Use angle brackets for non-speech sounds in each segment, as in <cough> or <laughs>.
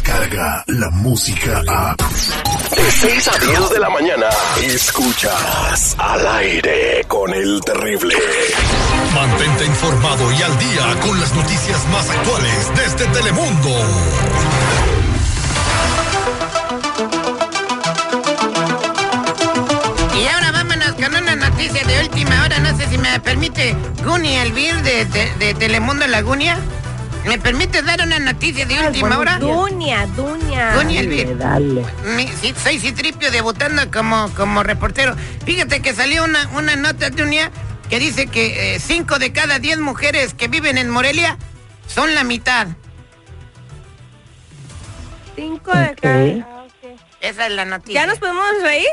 llega la música a... De 6 a 10 de la mañana, escuchas al aire con el terrible. Mantente informado y al día con las noticias más actuales desde Telemundo. Y ahora vámonos con una noticia de última hora. No sé si me permite Guni Elvir de, de, de Telemundo Lagunia. ¿Me permite dar una noticia de última hora? Dunia, Dunia. Guni Elvir. Dale. Mi- sí, soy Citripio debutando como, como reportero. Fíjate que salió una, una nota de Dunia que dice que 5 de cada 10 mujeres que viven en Morelia son la mitad. Cinco de Ok. cada. ah, ok. Esa es la noticia. ¿Ya nos podemos reír?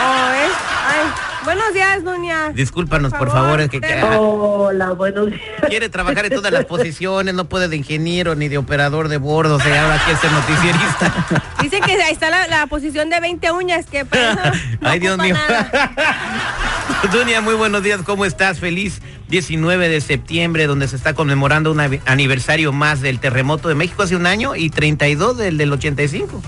Oh, ¿ves? Ay, buenos días, Dunia. Discúlpanos, por Por favor, es que Hola, buenos días. quiere trabajar en todas las posiciones, no puede de ingeniero ni de operador de bordo, o sea, ahora quiere ser noticierista. Dice que ahí está la, la posición de 20 uñas, que para eso no <laughs> Ay, Dios mío. nada. <laughs> Dunia, muy buenos días, ¿cómo estás? Feliz 19 de septiembre, donde se está conmemorando un aniversario más del terremoto de México hace un año y 32 del del 85.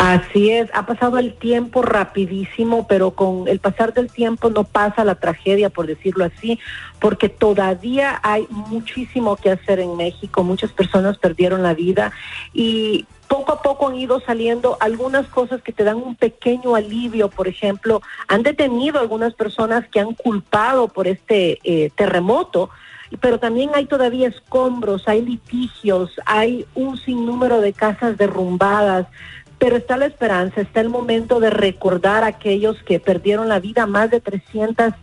Así es, ha pasado el tiempo rapidísimo, pero con el pasar del tiempo no pasa la tragedia, por decirlo así, porque todavía hay muchísimo que hacer en México, muchas personas perdieron la vida y poco a poco han ido saliendo algunas cosas que te dan un pequeño alivio, por ejemplo, han detenido algunas personas que han culpado por este eh, terremoto, pero también hay todavía escombros, hay litigios, hay un sinnúmero de casas derrumbadas, pero está la esperanza, está el momento de recordar a aquellos que perdieron la vida, más de 300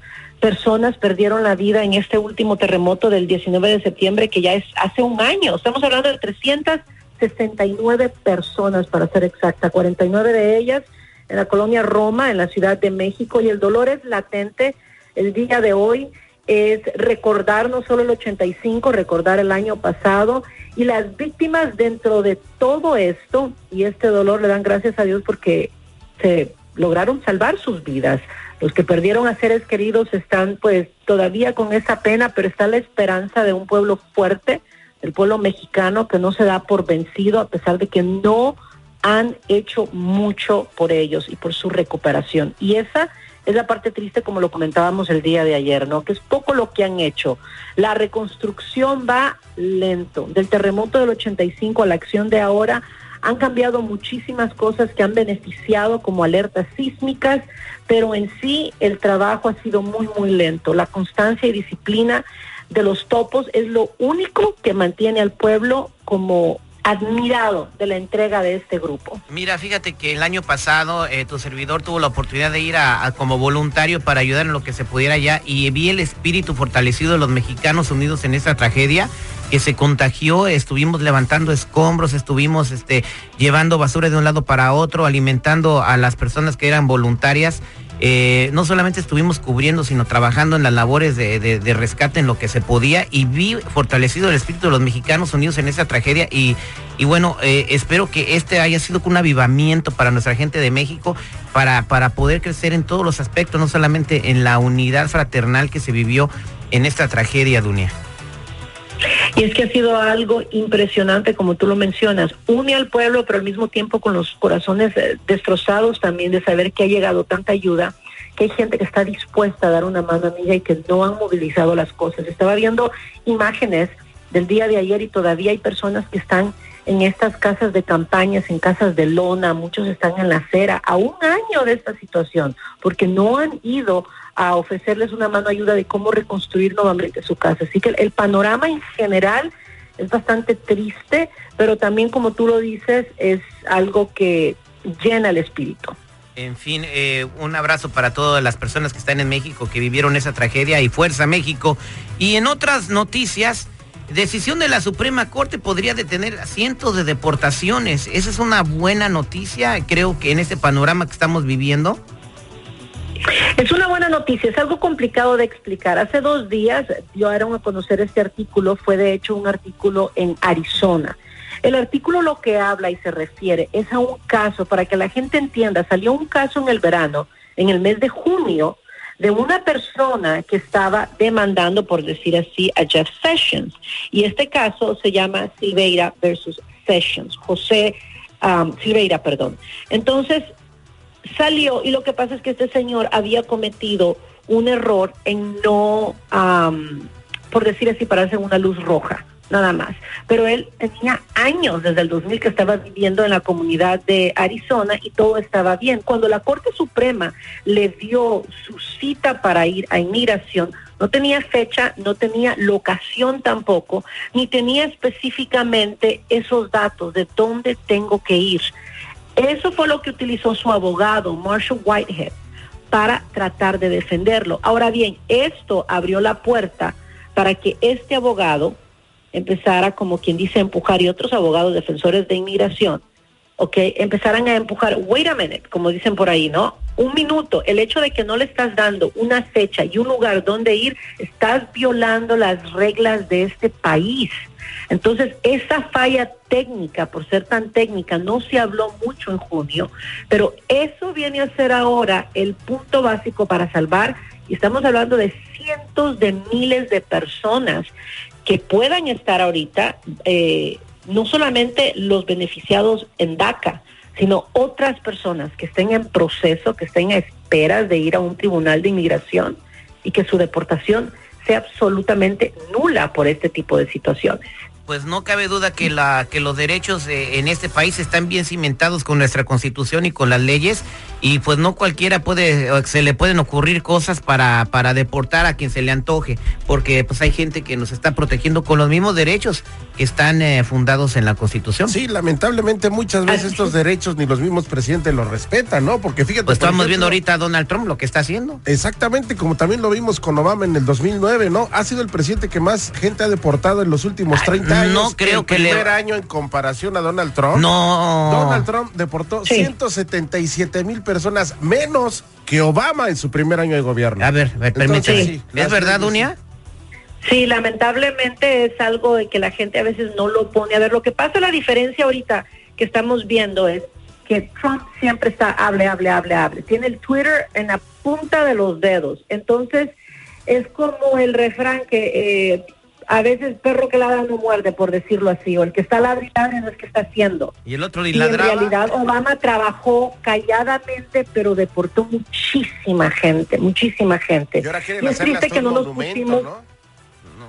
personas perdieron la vida en este último terremoto del 19 de septiembre, que ya es hace un año, estamos hablando de 369 personas para ser exacta, 49 de ellas en la colonia Roma, en la Ciudad de México, y el dolor es latente el día de hoy es recordar no solo el 85, recordar el año pasado y las víctimas dentro de todo esto y este dolor le dan gracias a Dios porque se lograron salvar sus vidas. Los que perdieron a seres queridos están pues todavía con esa pena, pero está la esperanza de un pueblo fuerte, el pueblo mexicano que no se da por vencido a pesar de que no han hecho mucho por ellos y por su recuperación. Y esa es la parte triste, como lo comentábamos el día de ayer, ¿no? Que es poco lo que han hecho. La reconstrucción va lento. Del terremoto del 85 a la acción de ahora, han cambiado muchísimas cosas que han beneficiado como alertas sísmicas, pero en sí el trabajo ha sido muy, muy lento. La constancia y disciplina de los topos es lo único que mantiene al pueblo como admirado de la entrega de este grupo. Mira, fíjate que el año pasado eh, tu servidor tuvo la oportunidad de ir a, como voluntario para ayudar en lo que se pudiera allá y vi el espíritu fortalecido de los mexicanos unidos en esta tragedia que se contagió, estuvimos levantando escombros, estuvimos este, llevando basura de un lado para otro, alimentando a las personas que eran voluntarias. Eh, no solamente estuvimos cubriendo, sino trabajando en las labores de, rescate en lo que se podía y vi fortalecido el espíritu de los mexicanos unidos en esa tragedia y, y bueno, eh, espero que este haya sido un avivamiento para nuestra gente de México para, para poder crecer en todos los aspectos, no solamente en la unidad fraternal que se vivió en esta tragedia, Dunia. Y es que ha sido algo impresionante, como tú lo mencionas, une al pueblo, pero al mismo tiempo con los corazones eh, destrozados también de saber que ha llegado tanta ayuda, que hay gente que está dispuesta a dar una mano amiga y que no han movilizado las cosas. Estaba viendo imágenes del día de ayer y todavía hay personas que están en estas casas de campañas, en casas de lona, muchos están en la acera, a un año de esta situación, porque no han ido a ofrecerles una mano ayuda de cómo reconstruir nuevamente su casa. Así que el, panorama en general es bastante triste, pero también como tú lo dices, es algo que llena el espíritu. En fin, eh, un abrazo para todas las personas que están en México, que vivieron esa tragedia y fuerza México. Y en otras noticias, decisión de la Suprema Corte podría detener cientos de deportaciones. Esa es una buena noticia, creo que en este panorama que estamos viviendo. Es una buena noticia, es algo complicado de explicar. Hace dos días dieron a conocer este artículo, fue de hecho un artículo en Arizona. El artículo lo que habla y se refiere es a un caso, para que la gente entienda, salió un caso en el verano, en el mes de junio, de una persona que estaba demandando, por decir así, a Jeff Sessions. Y este caso se llama Silveira versus Sessions, José um, Silveira, perdón. Entonces salió y lo que pasa es que este señor había cometido un error en no, um, por decir así, pararse en una luz roja nada más. Pero él tenía años desde el 2000 que estaba viviendo en la comunidad de Arizona y todo estaba bien. Cuando la Corte Suprema le dio su cita para ir a inmigración, no tenía fecha, no tenía locación tampoco, ni tenía específicamente esos datos de dónde tengo que ir. Eso fue lo que utilizó su abogado, Marshall Whitehead, para tratar de defenderlo. Ahora bien, esto abrió la puerta para que este abogado empezara, como quien dice, a empujar, y otros abogados defensores de inmigración, ¿ok? Empezaran a empujar, wait a minute, como dicen por ahí, ¿no? Un minuto, el hecho de que no le estás dando una fecha y un lugar donde ir, estás violando las reglas de este país. Entonces, esa falla técnica, por ser tan técnica, no se habló mucho en junio, pero eso viene a ser ahora el punto básico para salvar, y estamos hablando de cientos de miles de personas que puedan estar ahorita, eh, no solamente los beneficiados en DACA, sino otras personas que estén en proceso, que estén a esperas de ir a un tribunal de inmigración y que su deportación sea absolutamente nula por este tipo de situaciones pues no cabe duda que la que los derechos eh, en este país están bien cimentados con nuestra constitución y con las leyes y pues no cualquiera puede se le pueden ocurrir cosas para para deportar a quien se le antoje porque pues hay gente que nos está protegiendo con los mismos derechos que están eh, fundados en la constitución. Sí lamentablemente muchas veces estos derechos ni los mismos presidentes los respetan no porque fíjate pues estamos viendo ahorita a Donald Trump lo que está haciendo. Exactamente como también lo vimos con Obama en el 2009 no ha sido el presidente que más gente ha deportado en los últimos 30 años no creo el que primer año en comparación a Donald Trump no Donald Trump deportó 177 mil personas menos que Obama en su primer año de gobierno. A ver, permítame. ¿Es verdad, Dunia? Sí, lamentablemente es algo de que la gente a veces no lo pone. A ver, lo que pasa, la diferencia ahorita que estamos viendo es que Trump siempre está hable, hable, hable, hable. Tiene el Twitter en la punta de los dedos. Entonces, es como el refrán que eh, a veces perro que ladra no muerde, por decirlo así, o el que está ladrando no es que está haciendo. Y el otro y en realidad Obama trabajó calladamente, pero deportó muchísima gente, muchísima gente. Y ahora quieren triste que no nos pusimos... ¿no?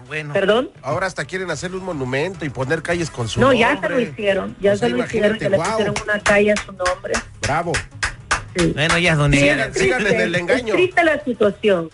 Bueno. ¿Perdón? Ahora hasta quieren hacerle un monumento y poner calles con su no, nombre. No, ya se lo hicieron, ya se lo hicieron, que le pusieron una calle a su nombre. Bravo. Sí. Bueno, ya, don sí, Sigan, en el engaño. Es triste la situación.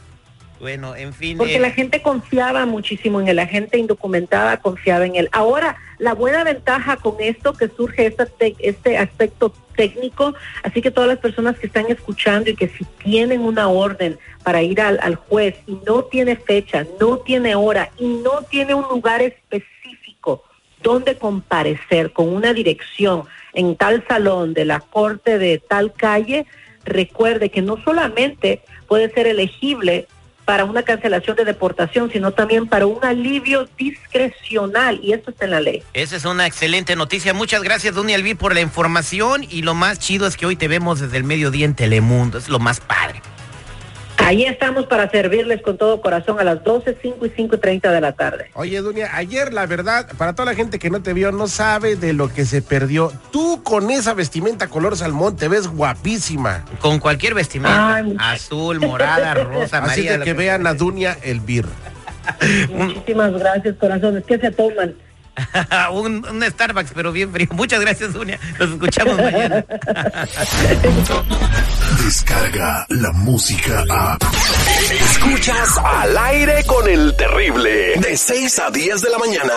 Bueno, en fin. Porque eh, la gente confiaba muchísimo en él, la gente indocumentada confiaba en él. Ahora, la buena ventaja con esto que surge este, este aspecto técnico, así que todas las personas que están escuchando y que si tienen una orden para ir al, al juez y no tiene fecha, no tiene hora y no tiene un lugar específico donde comparecer con una dirección en tal salón de la corte de tal calle, recuerde que no solamente puede ser elegible para una cancelación de deportación, sino también para un alivio discrecional y esto está en la ley. Esa es una excelente noticia. Muchas gracias, Duny Alví, por la información y lo más chido es que hoy te vemos desde el mediodía en Telemundo, es lo más padre. Ahí estamos para servirles con todo corazón a las 12, 5 y 5 y 30 de la tarde. Oye, Dunia, ayer la verdad, para toda la gente que no te vio, no sabe de lo que se perdió. Tú con esa vestimenta color salmón te ves guapísima. Con cualquier vestimenta. Azul, morada, <laughs> rosa, Así de que, vean a Dunia el bir. Muchísimas gracias, corazones. ¿Qué se toman? <laughs> un, un, Starbucks, pero bien frío. Muchas gracias, Dunia. Nos escuchamos mañana. <laughs> Descarga la música a. Escuchas al aire con el terrible. De 6 a 10 de la mañana.